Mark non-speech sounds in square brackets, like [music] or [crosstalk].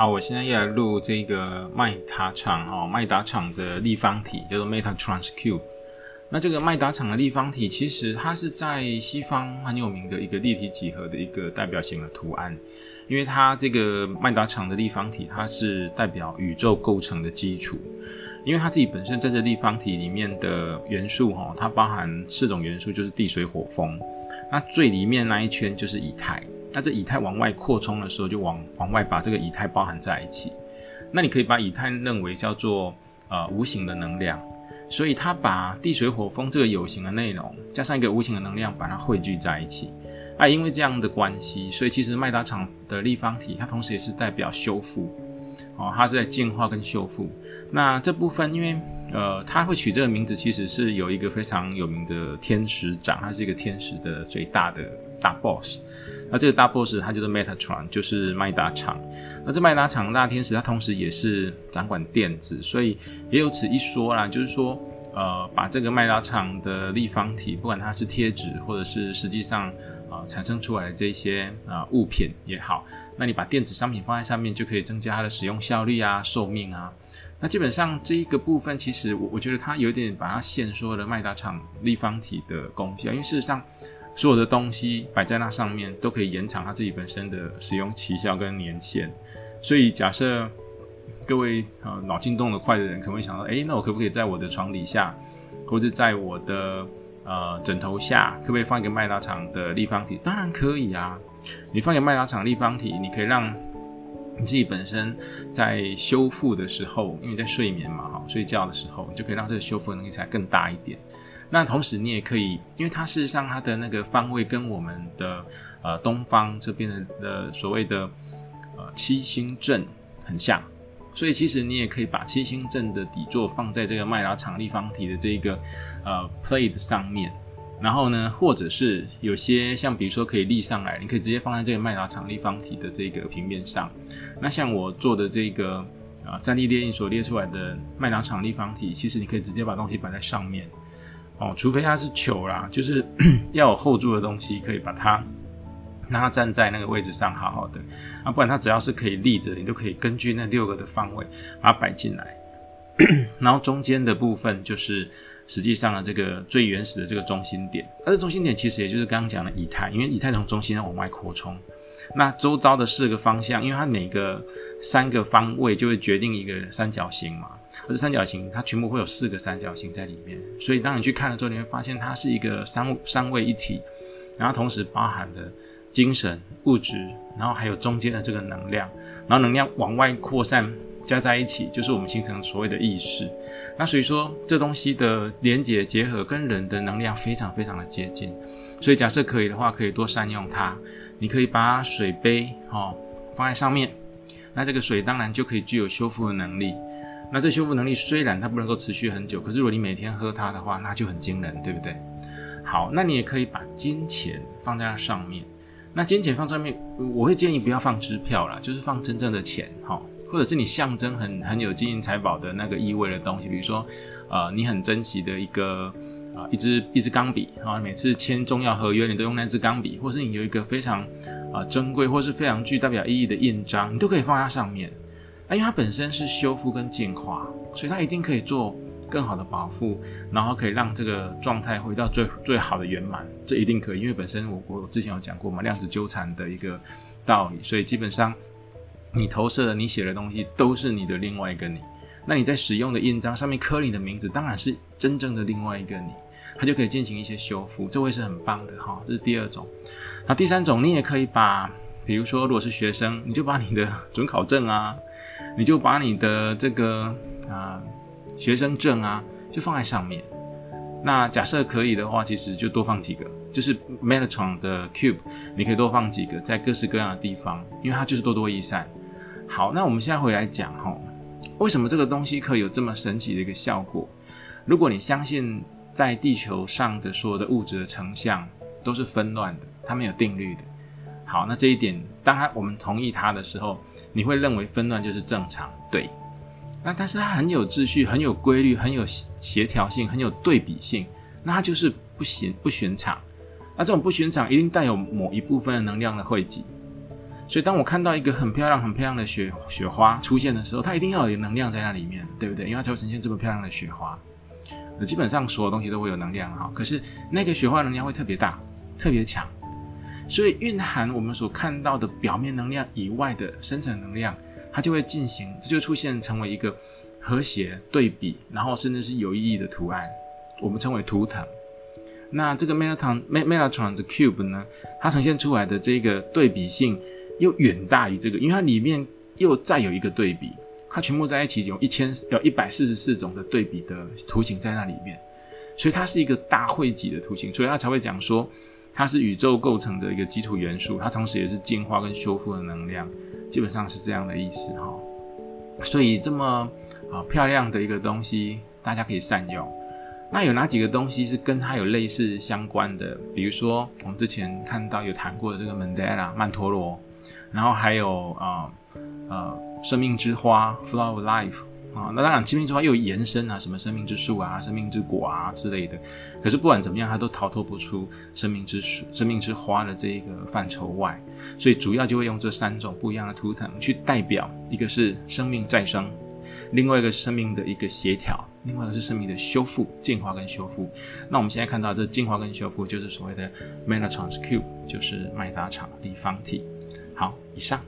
好，我现在要来录这个麦达场哦，麦达场的立方体叫做 Metatrans Cube。那这个麦达场的立方体，其实它是在西方很有名的一个立体几何的一个代表性的图案，因为它这个麦达场的立方体，它是代表宇宙构成的基础，因为它自己本身在这立方体里面的元素哈，它包含四种元素，就是地水火风。那最里面那一圈就是以太。那这以太往外扩充的时候，就往往外把这个以太包含在一起。那你可以把以太认为叫做呃无形的能量，所以它把地水火风这个有形的内容加上一个无形的能量，把它汇聚在一起。啊，因为这样的关系，所以其实麦达场的立方体，它同时也是代表修复哦，它是在进化跟修复。那这部分，因为呃，它会取这个名字，其实是有一个非常有名的天使长，它是一个天使的最大的大 boss。那这个大 boss 它就是 Metatron，就是麦达厂。那这麦达厂大天使，它同时也是掌管电子，所以也有此一说啦。就是说，呃，把这个麦达厂的立方体，不管它是贴纸，或者是实际上啊产生出来的这些啊物品也好，那你把电子商品放在上面，就可以增加它的使用效率啊、寿命啊。那基本上这一个部分，其实我我觉得它有点把它限缩了麦达厂立方体的功效，因为事实上。所有的东西摆在那上面，都可以延长它自己本身的使用期效跟年限。所以，假设各位啊脑筋动得快的人，可能会想到：哎，那我可不可以在我的床底下，或者在我的呃枕头下，可不可以放一个麦达场的立方体？当然可以啊！你放一个麦达场立方体，你可以让你自己本身在修复的时候，因为在睡眠嘛，哈，睡觉的时候，你就可以让这个修复能力才更大一点。那同时，你也可以，因为它事实上它的那个方位跟我们的呃东方这边的的所谓的呃七星阵很像，所以其实你也可以把七星阵的底座放在这个麦达场立方体的这个呃 plate 上面，然后呢，或者是有些像比如说可以立上来，你可以直接放在这个麦达场立方体的这个平面上。那像我做的这个啊三 D 列印所列出来的麦达场立方体，其实你可以直接把东西摆在上面。哦，除非它是球啦，就是 [clears throat] 要有后住的东西，可以把它让它站在那个位置上好好的啊，不然它只要是可以立着，你都可以根据那六个的方位把它摆进来。[clears throat] 然后中间的部分就是实际上的这个最原始的这个中心点，而这中心点其实也就是刚刚讲的以太，因为以太从中心往外扩充，那周遭的四个方向，因为它每个三个方位就会决定一个三角形嘛。而这三角形，它全部会有四个三角形在里面，所以当你去看了之后，你会发现它是一个三三位一体，然后同时包含的精神、物质，然后还有中间的这个能量，然后能量往外扩散加在一起，就是我们形成所谓的意识。那所以说，这东西的连接结合跟人的能量非常非常的接近，所以假设可以的话，可以多善用它。你可以把水杯哦放在上面，那这个水当然就可以具有修复的能力。那这修复能力虽然它不能够持续很久，可是如果你每天喝它的话，那就很惊人，对不对？好，那你也可以把金钱放在它上面。那金钱放上面，我会建议不要放支票啦，就是放真正的钱，哈，或者是你象征很很有金银财宝的那个意味的东西，比如说，呃，你很珍惜的一个啊一支一支钢笔啊，每次签重要合约你都用那支钢笔，或是你有一个非常啊珍贵或是非常具代表意义的印章，你都可以放在上面。因为它本身是修复跟净化，所以它一定可以做更好的保护，然后可以让这个状态回到最最好的圆满，这一定可以。因为本身我我之前有讲过嘛，量子纠缠的一个道理，所以基本上你投射的、你写的东西都是你的另外一个你。那你在使用的印章上面刻你的名字，当然是真正的另外一个你，它就可以进行一些修复，这会是很棒的哈。这是第二种。那第三种，你也可以把，比如说如果是学生，你就把你的准考证啊。你就把你的这个啊学生证啊，就放在上面。那假设可以的话，其实就多放几个，就是 Metatron 的 Cube，你可以多放几个在各式各样的地方，因为它就是多多益善。好，那我们现在回来讲哈，为什么这个东西可以有这么神奇的一个效果？如果你相信在地球上的所有的物质的成像都是纷乱的，它没有定律的。好，那这一点，当他我们同意他的时候，你会认为纷乱就是正常，对。那但是它很有秩序，很有规律，很有协调性，很有对比性，那它就是不寻不寻常。那这种不寻常一定带有某一部分的能量的汇集。所以当我看到一个很漂亮、很漂亮的雪雪花出现的时候，它一定要有能量在那里面，对不对？因为它才会呈现这么漂亮的雪花。那基本上所有东西都会有能量哈，可是那个雪花能量会特别大、特别强。所以蕴含我们所看到的表面能量以外的深层能量，它就会进行，这就出现成为一个和谐对比，然后甚至是有意义的图案，我们称为图腾。那这个 Melatron Melatron 的 Cube 呢，它呈现出来的这个对比性又远大于这个，因为它里面又再有一个对比，它全部在一起有一千有一百四十四种的对比的图形在那里面，所以它是一个大汇集的图形，所以它才会讲说。它是宇宙构成的一个基础元素，它同时也是进化跟修复的能量，基本上是这样的意思哈。所以这么啊漂亮的一个东西，大家可以善用。那有哪几个东西是跟它有类似相关的？比如说我们之前看到有谈过的这个曼德拉曼陀罗，然后还有啊呃生命之花 （Flower Life）。啊，那当然，生命之花又延伸啊，什么生命之树啊、生命之果啊之类的。可是不管怎么样，它都逃脱不出生命之树、生命之花的这一个范畴外。所以主要就会用这三种不一样的图腾去代表：一个是生命再生，另外一个生命的一个协调，另外一个是生命的修复、进化跟修复。那我们现在看到这进化跟修复，就是所谓的 metatron's cube，就是麦达场立方体。好，以上。